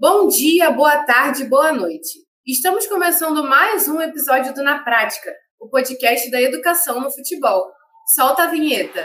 Bom dia, boa tarde, boa noite. Estamos começando mais um episódio do Na Prática, o podcast da educação no futebol. Solta a vinheta.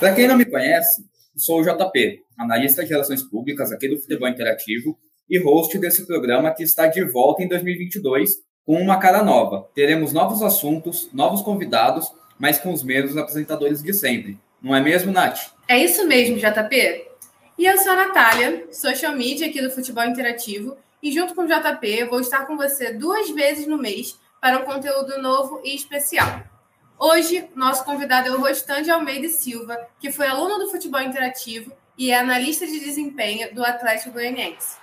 Para quem não me conhece, sou o JP, analista de relações públicas aqui do Futebol Interativo e host desse programa que está de volta em 2022 com uma cara nova. Teremos novos assuntos, novos convidados, mas com os mesmos apresentadores de sempre. Não é mesmo, Nath? É isso mesmo, JP. E eu sou a Natália, social media aqui do Futebol Interativo, e junto com o JP eu vou estar com você duas vezes no mês para um conteúdo novo e especial. Hoje, nosso convidado é o Rostan de Almeida Silva, que foi aluno do Futebol Interativo e é analista de desempenho do Atlético Goianiense.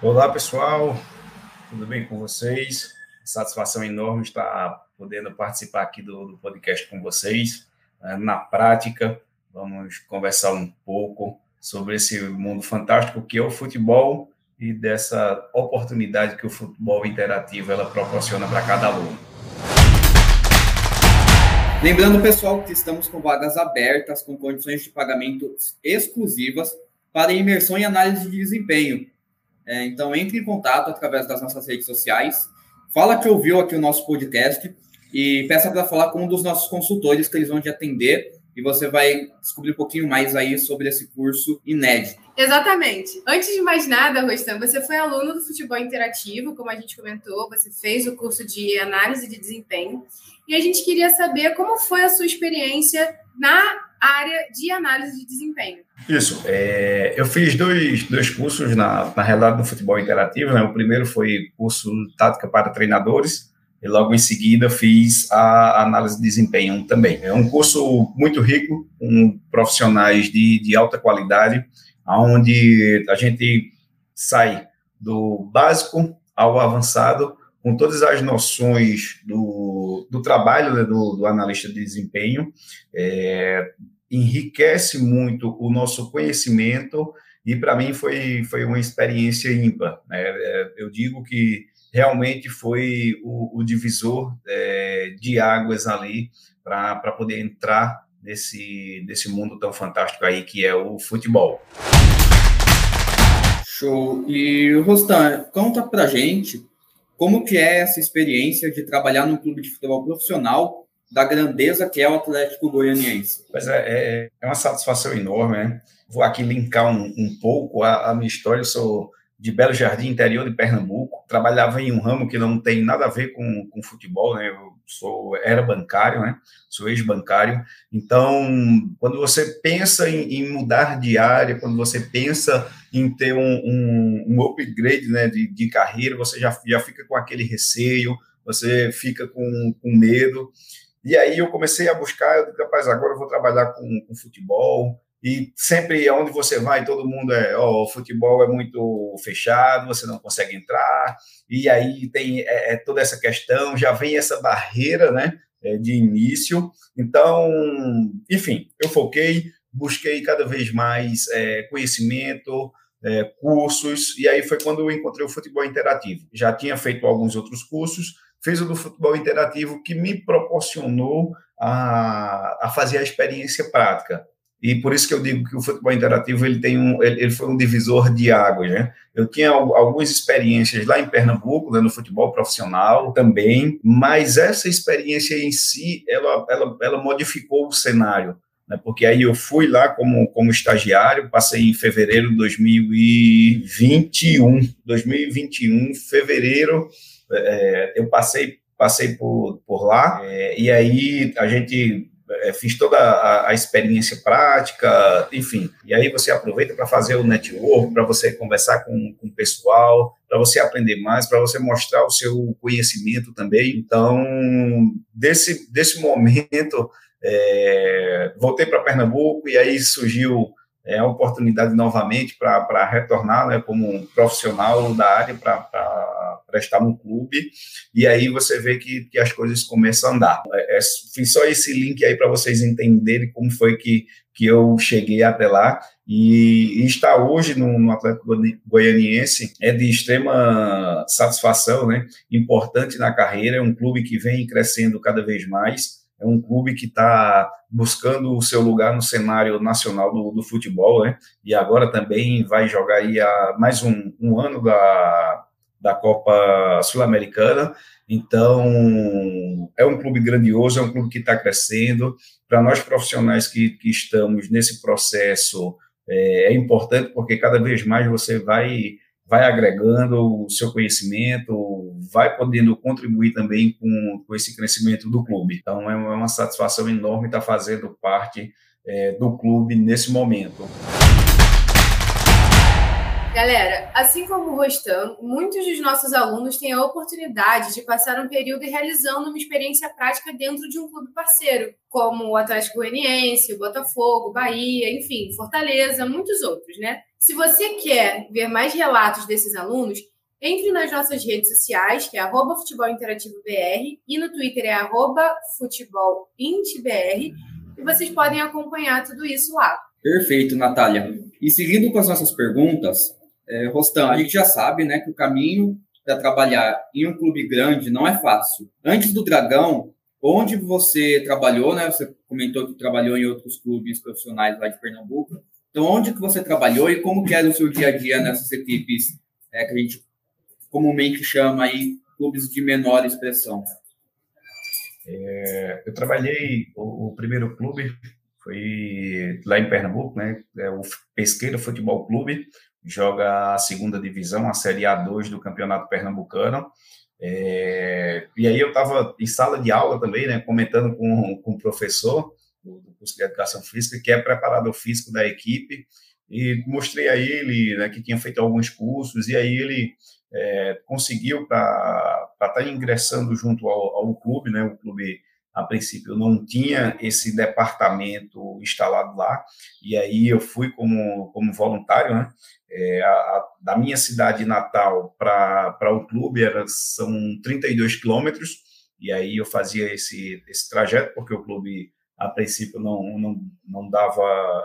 Olá, pessoal. Tudo bem com vocês? Satisfação enorme estar podendo participar aqui do, do podcast com vocês. É, na prática, vamos conversar um pouco sobre esse mundo fantástico que é o futebol e dessa oportunidade que o futebol interativo ela proporciona para cada aluno. Lembrando, pessoal, que estamos com vagas abertas com condições de pagamento exclusivas para imersão e análise de desempenho. É, então, entre em contato através das nossas redes sociais, fala que ouviu aqui o nosso podcast e peça para falar com um dos nossos consultores que eles vão te atender e você vai descobrir um pouquinho mais aí sobre esse curso inédito. Exatamente. Antes de mais nada, Rostam, você foi aluno do futebol interativo, como a gente comentou, você fez o curso de análise de desempenho e a gente queria saber como foi a sua experiência na área de análise de desempenho. Isso. É, eu fiz dois, dois cursos na, na realidade do futebol interativo. Né? O primeiro foi curso tática para treinadores e logo em seguida fiz a análise de desempenho também. É um curso muito rico, com profissionais de, de alta qualidade, onde a gente sai do básico ao avançado com todas as noções do, do trabalho né, do, do, analista de desempenho, é, enriquece muito o nosso conhecimento e para mim foi, foi uma experiência ímpar. Né? É, eu digo que realmente foi o, o divisor é, de águas ali para poder entrar nesse, nesse mundo tão fantástico aí que é o futebol. Show. E Rostan, conta pra gente como que é essa experiência de trabalhar num clube de futebol profissional da grandeza que é o Atlético Goianiense? Pois é, é, é uma satisfação enorme, né? Vou aqui linkar um, um pouco a, a, minha história. Eu sou de Belo Jardim, interior de Pernambuco. Trabalhava em um ramo que não tem nada a ver com, com futebol, né? Eu sou, era bancário, né? Sou ex-bancário. Então, quando você pensa em, em, mudar de área, quando você pensa em ter um, um, um upgrade né, de, de, carreira, você já, já fica com aquele receio, você fica com, com medo. E aí eu comecei a buscar, eu disse, rapaz, agora eu vou trabalhar com, com futebol, e sempre onde você vai, todo mundo é, ó, o futebol é muito fechado, você não consegue entrar, e aí tem é, é toda essa questão, já vem essa barreira, né, é, de início. Então, enfim, eu foquei, busquei cada vez mais é, conhecimento, é, cursos, e aí foi quando eu encontrei o futebol interativo. Já tinha feito alguns outros cursos, fiz o do futebol interativo que me proporcionou a, a fazer a experiência prática. E por isso que eu digo que o futebol interativo ele tem um, ele, foi um divisor de águas, né? Eu tinha algumas experiências lá em Pernambuco, né, no futebol profissional também, mas essa experiência em si, ela, ela, ela modificou o cenário, né? Porque aí eu fui lá como, como estagiário, passei em fevereiro de 2021, 2021, fevereiro, é, eu passei passei por, por lá, é, e aí a gente é, fiz toda a, a, experiência prática, enfim. E aí você aproveita para fazer o network, para você conversar com, com o pessoal, para você aprender mais, para você mostrar o seu conhecimento também. Então, desse, desse momento, é, voltei para Pernambuco e aí surgiu é, a oportunidade novamente para retornar né, como um profissional da área para prestar no clube, e aí você vê que, que as coisas começam a andar. É, é, fiz só esse link aí para vocês entenderem como foi que, que eu cheguei até lá, e, e hoje no, no Atlético Goianiense é de extrema satisfação, né? importante na carreira, é um clube que vem crescendo cada vez mais, é um clube que está buscando o seu lugar no cenário nacional do, do, futebol, né? E agora também vai jogar aí a, mais um, um ano da, da Copa Sul-Americana. Então, é um clube grandioso, é um clube que está crescendo. Para nós profissionais que, que estamos nesse processo, é, é importante porque cada vez mais você vai vai agregando o seu conhecimento, vai podendo contribuir também com, com esse crescimento do clube. Então, é uma satisfação enorme estar fazendo parte é, do clube nesse momento. Galera, assim como o Rostam, muitos dos nossos alunos têm a oportunidade de passar um período realizando uma experiência prática dentro de um clube parceiro, como o Atlético Goianiense, o Botafogo, Bahia, enfim, Fortaleza, muitos outros, né? Se você quer ver mais relatos desses alunos, entre nas nossas redes sociais, que é arroba Futebol Interativo BR, e no Twitter é arroba FutebolIntBR, e vocês podem acompanhar tudo isso lá. Perfeito, Natália. E seguindo com as nossas perguntas, é, Rostam, a gente já sabe né, que o caminho para trabalhar em um clube grande não é fácil. Antes do Dragão, onde você trabalhou, né? Você comentou que trabalhou em outros clubes profissionais lá de Pernambuco. Então, onde que você trabalhou e como que era o seu dia a dia nessas equipes é, que a gente comumente chama aí clubes de menor expressão? É, eu trabalhei, o, o, primeiro clube foi lá em Pernambuco, né? É o Pesqueira Futebol Clube, joga a segunda divisão, a Série A2 do Campeonato Pernambucano. É, e aí eu estava em sala de aula também, né, comentando com, com o professor, do, curso de Educação Física, que é preparador físico da equipe, e mostrei a ele né, que tinha feito alguns cursos, e aí ele é, conseguiu para estar tá ingressando junto ao, ao, clube, né, o clube a princípio não tinha esse departamento instalado lá, e aí eu fui como, como voluntário, né, é, a, a, da minha cidade natal para o clube era, são 32 quilômetros, e aí eu fazia esse, esse trajeto, porque o clube a princípio não, não, não dava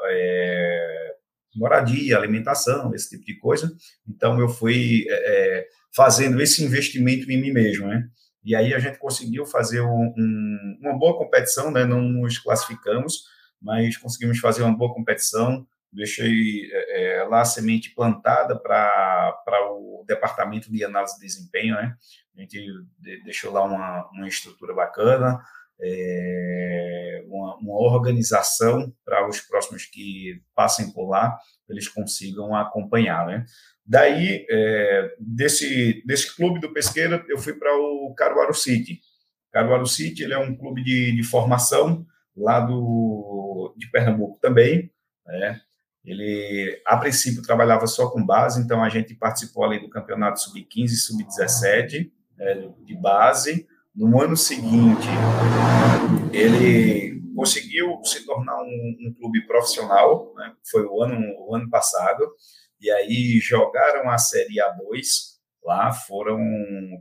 é, moradia, alimentação, esse tipo de coisa. Então eu fui é, é, fazendo esse investimento em mim mesmo, né? E aí a gente conseguiu fazer um, um, uma boa competição, né? Não nos classificamos, mas conseguimos fazer uma boa competição. Deixei é, é lá a semente plantada para o departamento de análise de desempenho, né? A gente deixou lá uma, uma estrutura bacana é, uma, organização para os próximos que passem por lá, eles consigam acompanhar, né? Daí, é, desse, desse clube do Pesqueira, eu fui para o Caruaru City. Caruaru City ele é um clube de, de formação lá do, de Pernambuco também, né? Ele, a princípio, trabalhava só com base, então a gente participou ali do campeonato sub-15 e sub-17 é, de base, no ano seguinte, ele conseguiu se tornar um, um clube profissional, né? foi o ano, o ano passado, e aí jogaram a Série A2 lá, foram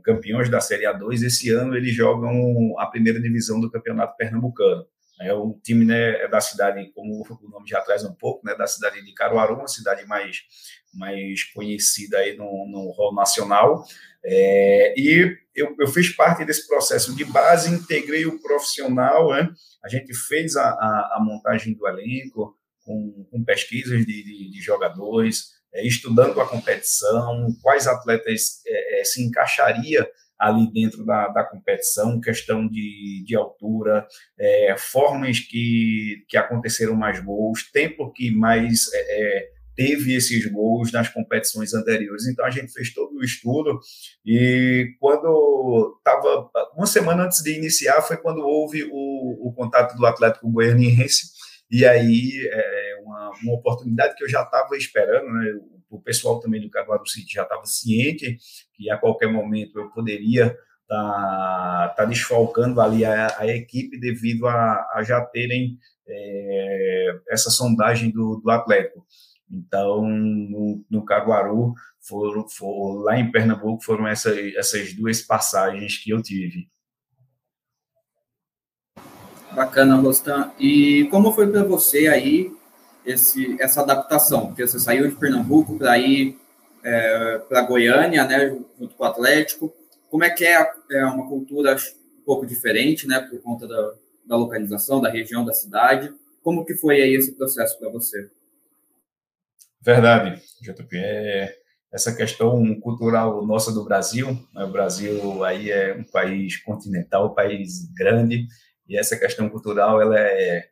campeões da Série A2. Esse ano eles jogam a primeira divisão do Campeonato Pernambucano. É o time né, é da cidade, como o nome já traz um pouco, né, da cidade de Caruaru, uma cidade mais, mais conhecida aí no, no rol nacional. É, e eu, eu, fiz parte desse processo de base, integrei o profissional, né? a gente fez a, a, a montagem do elenco com, com pesquisas de, de, de jogadores, é, estudando a competição, quais atletas é, é se encaixaria ali dentro da, da competição, questão de, de altura, é, formas que, que aconteceram mais gols, tempo que mais é, é teve esses gols nas competições anteriores. Então a gente fez todo o estudo e quando estava uma semana antes de iniciar foi quando houve o, o contato do Atlético Goianiense e aí é uma, uma oportunidade que eu já estava esperando, né? O pessoal também do Caruaru City já estava ciente que a qualquer momento eu poderia estar tá, tá desfalcando ali a, a equipe devido a, a já terem é, essa sondagem do, do Atlético. Então, no, no Caruaru, foram, foram lá em Pernambuco foram essa, essas duas passagens que eu tive. Bacana, Rostan. E como foi para você aí esse, essa adaptação? Porque você saiu de Pernambuco para ir é, para Goiânia, né, junto com o Atlético. Como é que é, é uma cultura um pouco diferente, né, por conta da, da localização, da região, da cidade? Como que foi aí esse processo para você? Verdade, JP. É, essa questão cultural nossa do Brasil, né? o Brasil aí é um país continental, um país grande, e essa questão cultural ela é,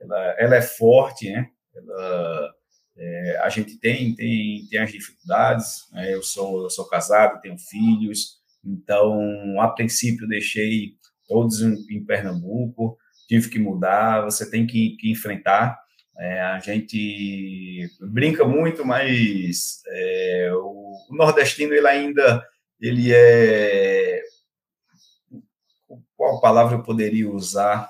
ela, ela é forte, né? Ela, é, a gente tem, tem, tem as dificuldades, né? eu, sou, eu sou casado, tenho filhos, então, a princípio, deixei todos em, em Pernambuco, tive que mudar, você tem que, que enfrentar, é, a gente brinca muito, mas é, o, o, nordestino ele ainda ele é qual palavra eu poderia usar?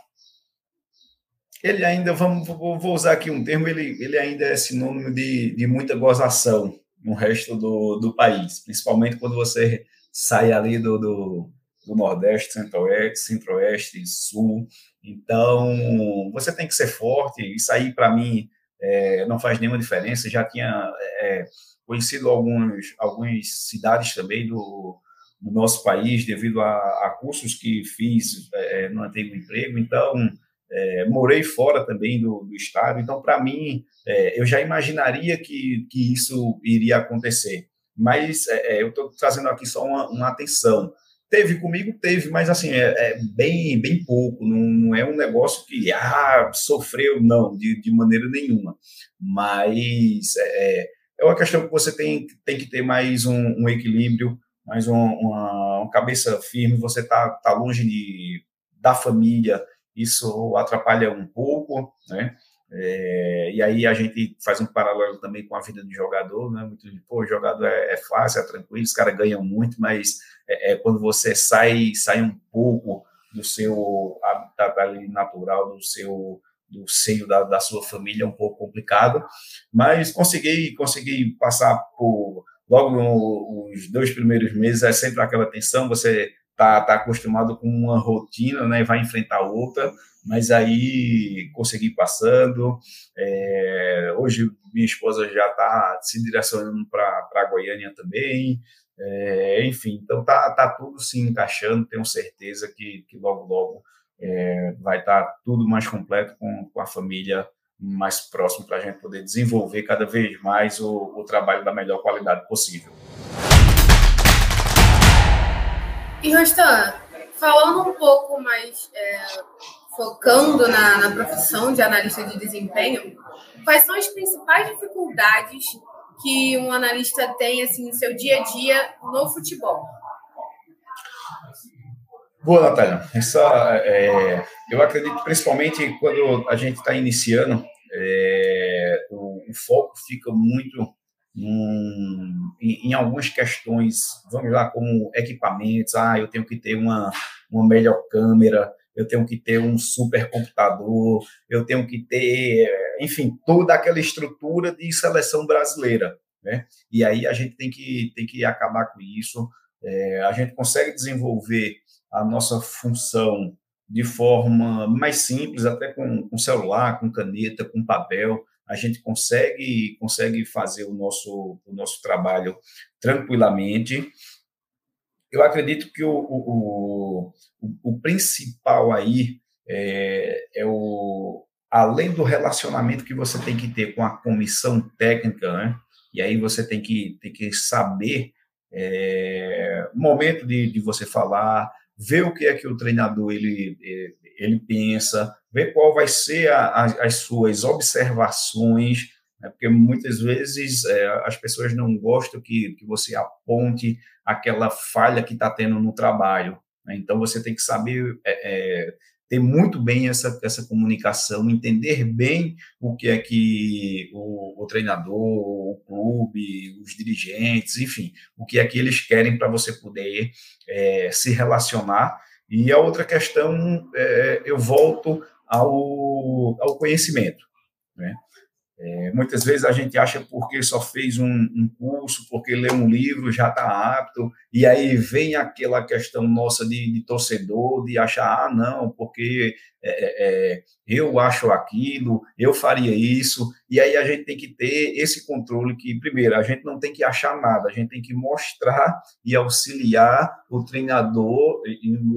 Ele ainda, vamos, vou usar aqui um termo, ele, ele ainda é sinônimo de, de muita gozação no resto do, do país, principalmente quando você sai ali do, do, do Nordeste, Centro-Oeste, Centro-Oeste, Sul. Então, você tem que ser forte. Isso aí, para mim, é, não faz nenhuma diferença. Já tinha é, conhecido alguns, algumas cidades também do, do nosso país devido a, a cursos que fiz é, no antigo emprego. Então, é, morei fora também do, do estado. Então, para mim, é, eu já imaginaria que, que isso iria acontecer. Mas é, é eu estou trazendo aqui só uma, uma atenção. Teve comigo, teve, mas assim, é, é, bem, bem pouco, não, não é um negócio que ah, sofreu, não, de, de maneira nenhuma. Mas é, é uma questão que você tem, tem que ter mais um, um equilíbrio, mais um, uma, uma, cabeça firme, você tá, tá longe de, da família, isso atrapalha um pouco, né? É, e aí a gente faz um paralelo também com a vida do jogador, né? Muito de, pô, jogador é, é, fácil, é tranquilo, os caras ganham muito, mas é, é, quando você sai, sai um pouco do seu habitat ali natural, do seu do seio da, da sua família, é um pouco complicado, mas consegui, consegui passar por logo no, os dois primeiros meses é sempre aquela tensão, você tá, tá acostumado com uma rotina, né, vai enfrentar outra, mas aí consegui passando. É, hoje minha esposa já está se direcionando para Goiânia também. É, enfim, então tá, tá tudo se encaixando. Tenho certeza que, que logo, logo é, vai estar tá tudo mais completo com, com a família mais próximo para a gente poder desenvolver cada vez mais o, o trabalho da melhor qualidade possível. E Rostan, falando um pouco mais é, focando na, na profissão de analista de desempenho, quais são as principais dificuldades que um analista tem assim no seu dia a dia no futebol? Boa, Natália. Essa, é, eu acredito principalmente quando a gente está iniciando, é, o, o, foco fica muito em, em, algumas questões, vamos lá, como equipamentos. Ah, eu tenho que ter uma, uma melhor câmera, eu tenho que ter um supercomputador, eu tenho que ter, enfim, toda aquela estrutura de seleção brasileira. Né? E aí a gente tem que, tem que acabar com isso. É, a gente consegue desenvolver a nossa função de forma mais simples, até com, com celular, com caneta, com papel. A gente consegue, consegue fazer o nosso, o nosso trabalho tranquilamente eu acredito que o, o, o, o principal aí é, é, o além do relacionamento que você tem que ter com a comissão técnica, né? E aí você tem que, tem que saber é, momento de, de você falar, ver o que é que o treinador ele, ele pensa, ver qual vai ser a, a, as suas observações, né? porque muitas vezes é, as pessoas não gostam que, que você aponte aquela falha que está tendo no trabalho. Né? Então, você tem que saber é, é, ter muito bem essa, essa comunicação, entender bem o que é que o, o treinador, o clube, os dirigentes, enfim, o que é que eles querem para você poder é, se relacionar. E a outra questão, é, eu volto ao, ao conhecimento. Né? É, muitas vezes a gente acha porque só fez um, um curso, porque leu um livro, já está apto, e aí vem aquela questão nossa de, de torcedor, de achar, ah, não, porque é, é, é, eu acho aquilo, eu faria isso, e aí a gente tem que ter esse controle que, primeiro, a gente não tem que achar nada, a gente tem que mostrar e auxiliar o treinador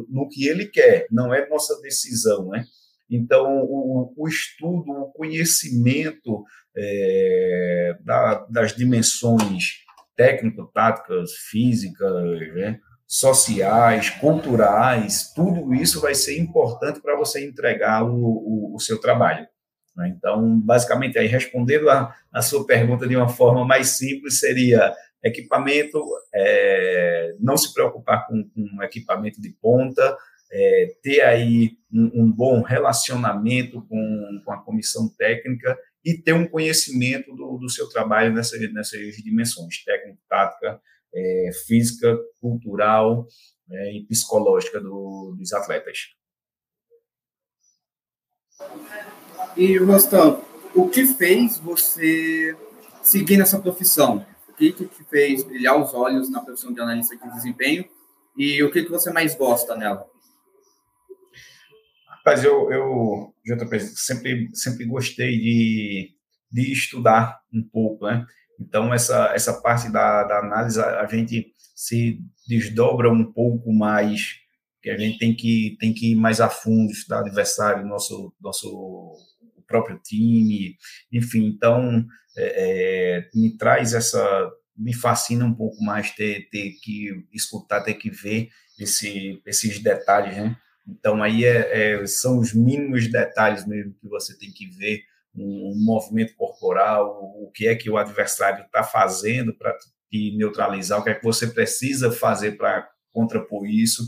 no que ele quer, não é nossa decisão, né? Então, o, o estudo, o conhecimento é, da, das dimensões técnico-táticas, físicas, né, sociais, culturais, tudo isso vai ser importante para você entregar o, o, o seu trabalho. Né? Então, basicamente, aí respondendo a, a, sua pergunta de uma forma mais simples, seria equipamento, é, não se preocupar com, com equipamento de ponta, é, ter aí um, um, bom relacionamento com, com a comissão técnica e ter um conhecimento do, do seu trabalho nessa, nessas dimensões, técnica, tática, é, física, cultural é, e psicológica do, dos atletas. E, Rostam, o que fez você seguir nessa profissão? O que, que te fez brilhar os olhos na profissão de analista de desempenho? E o que, que você mais gosta nela? Mas eu, eu JP, sempre, sempre gostei de, de estudar um pouco, né? Então, essa, essa parte da, da análise, a gente se desdobra um pouco mais, que a gente tem que, tem que ir mais a fundo, estudar adversário, nosso, nosso próprio time, enfim, então, é, é, me traz essa, me fascina um pouco mais ter, ter que escutar, ter que ver esse, esses detalhes, né? Então, aí é, é, são os mínimos detalhes mesmo que você tem que ver, um, um movimento corporal, o, o que é que o adversário está fazendo para te neutralizar, o que é que você precisa fazer para contrapor isso.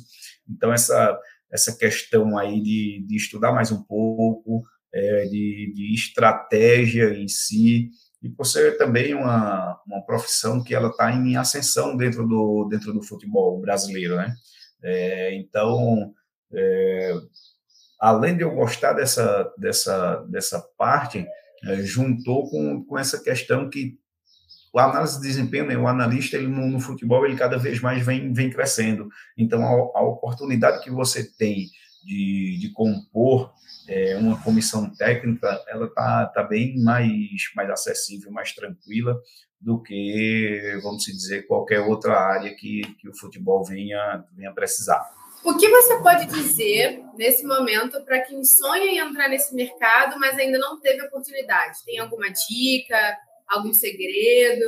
Então, essa, essa questão aí de, de estudar mais um pouco, é, de, de estratégia em si, e por ser também uma, uma profissão que ela está em ascensão dentro do, dentro do futebol brasileiro, né? É, então, além de eu gostar dessa, dessa, dessa parte, é, juntou com, com essa questão que o análise de desempenho, né, o analista ele no, no, futebol, ele cada vez mais vem, vem crescendo. Então, a, a oportunidade que você tem de, de compor é, uma comissão técnica, ela está tá bem mais, mais acessível, mais tranquila do que, vamos dizer, qualquer outra área que, que o futebol venha, venha precisar. O que você pode dizer nesse momento para quem sonha em entrar nesse mercado, mas ainda não teve oportunidade? Tem alguma dica, algum segredo?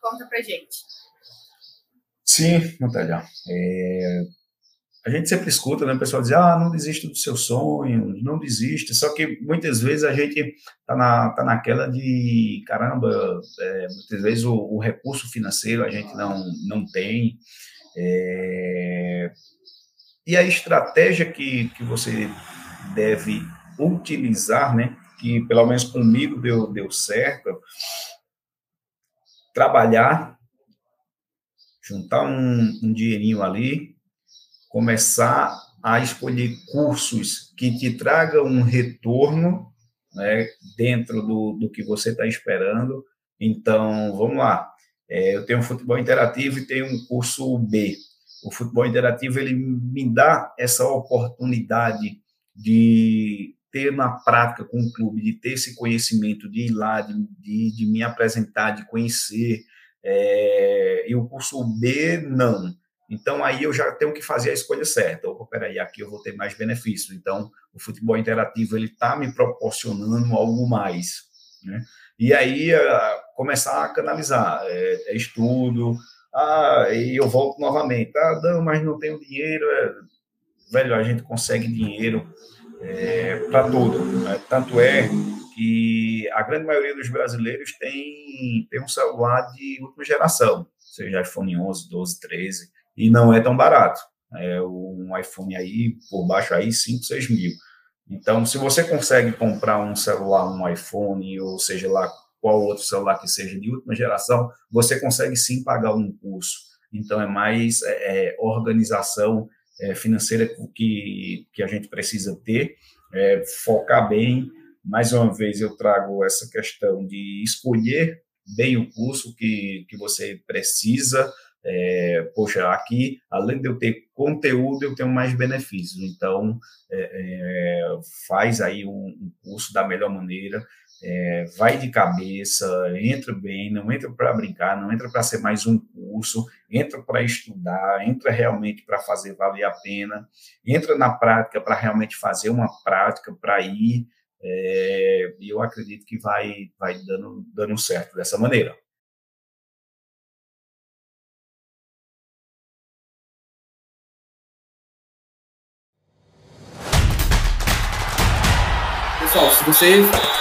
Conta para gente. Sim, Natália. É, a gente sempre escuta, né, o pessoal dizer, ah, não desista dos seus sonhos, não desista. Só que muitas vezes a gente tá, na, tá naquela de, caramba, é, muitas vezes o, o, recurso financeiro a gente não, não tem. É, e a estratégia que, que você deve utilizar, né, que pelo menos comigo deu, deu certo, trabalhar, juntar um, um dinheirinho ali, começar a escolher cursos que te tragam um retorno né, dentro do, do que você está esperando. Então, vamos lá. É, eu tenho um futebol interativo e tenho um curso B o futebol interativo ele me dá essa oportunidade de ter na prática com o clube, de ter esse conhecimento, de ir lá, de, de, de me apresentar, de conhecer. É, e o curso B, não. Então, aí eu já tenho que fazer a escolha certa. Opa, peraí, aqui eu vou ter mais benefícios. Então, o futebol interativo, ele está me proporcionando algo mais. Né? E aí, começar a canalizar. É, é estudo, ah, e eu volto novamente. Ah, não, mas não tenho dinheiro. É... Velho, a gente consegue dinheiro é, para tudo. Né? Tanto é que a grande maioria dos brasileiros tem, tem um celular de última geração, seja iPhone 11, 12, 13, e não é tão barato. É um iPhone aí, por baixo aí, 5, 6 mil. Então, se você consegue comprar um celular, um iPhone, ou seja lá qual outro celular que seja de última geração, você consegue sim pagar um curso. Então, é mais é, é, organização é, financeira que, que a gente precisa ter, é, focar bem mais uma vez eu trago essa questão de escolher bem o curso que, que você precisa. É, poxa, aqui, além de eu ter conteúdo, eu tenho mais benefícios. Então, é, é, faz aí um, um, curso da melhor maneira, é, vai de cabeça, entra bem, não entra para brincar, não entra para ser mais um curso, entra para estudar, entra realmente para fazer valer a pena, entra na prática para realmente fazer uma prática, para ir é, e eu acredito que vai, vai dando, dando certo dessa maneira. Pessoal, se você é,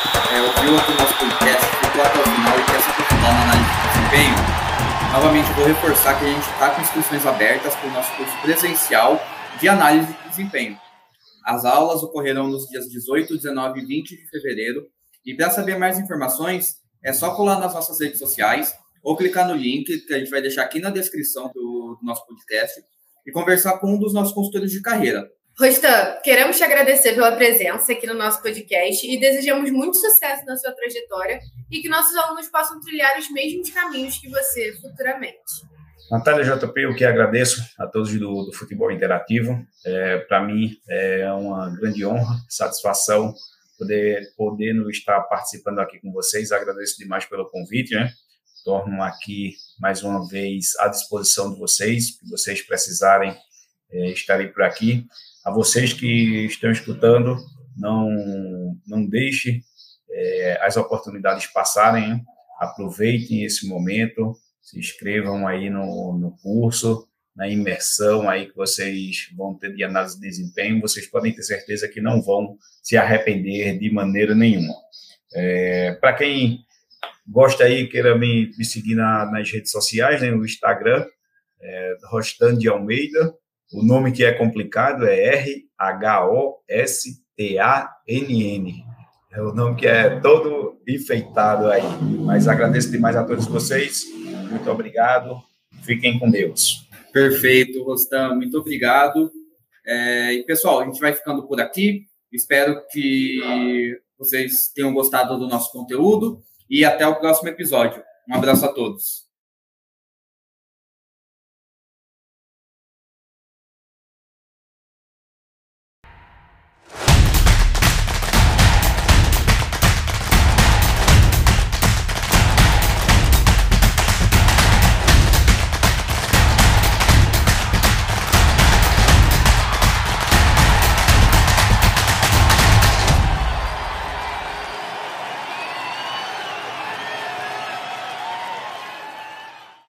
ouviu aqui o nosso podcast, ficou até o final e quer se aprofundar na análise de desempenho, novamente vou reforçar que a gente está com inscrições abertas para o nosso curso presencial de análise de desempenho. As aulas ocorrerão nos dias 18, 19 e 20 de fevereiro. E para saber mais informações, é só colar nas nossas redes sociais ou clicar no link que a gente vai deixar aqui na descrição do, do nosso podcast e conversar com um dos nossos consultores de carreira. Rostan, queremos te agradecer pela presença aqui no nosso podcast e desejamos muito sucesso na sua trajetória e que nossos alunos possam trilhar os mesmos caminhos que você futuramente. Natália JP, eu que agradeço a todos do, do Futebol Interativo. É, Para mim é uma grande honra, satisfação poder, poder estar participando aqui com vocês. Agradeço demais pelo convite, né? Torno aqui mais uma vez à disposição de vocês, que vocês precisarem, é, estarei por aqui. A vocês que estão escutando, não, não deixe é, as oportunidades passarem, hein? aproveitem esse momento, se inscrevam aí no, no curso, na imersão aí que vocês vão ter de análise de desempenho, vocês podem ter certeza que não vão se arrepender de maneira nenhuma. É, Para quem gosta aí, queira me, me seguir na, nas redes sociais, né, no Instagram, é, Rostan de Almeida, o nome que é complicado é R-H-O-S-T-A-N-N. É o nome que é todo enfeitado aí. Mas agradeço demais a todos vocês. Muito obrigado. Fiquem com Deus. Perfeito, Rostam. Muito obrigado. É, e, pessoal, a gente vai ficando por aqui. Espero que vocês tenham gostado do nosso conteúdo e até o próximo episódio. Um abraço a todos.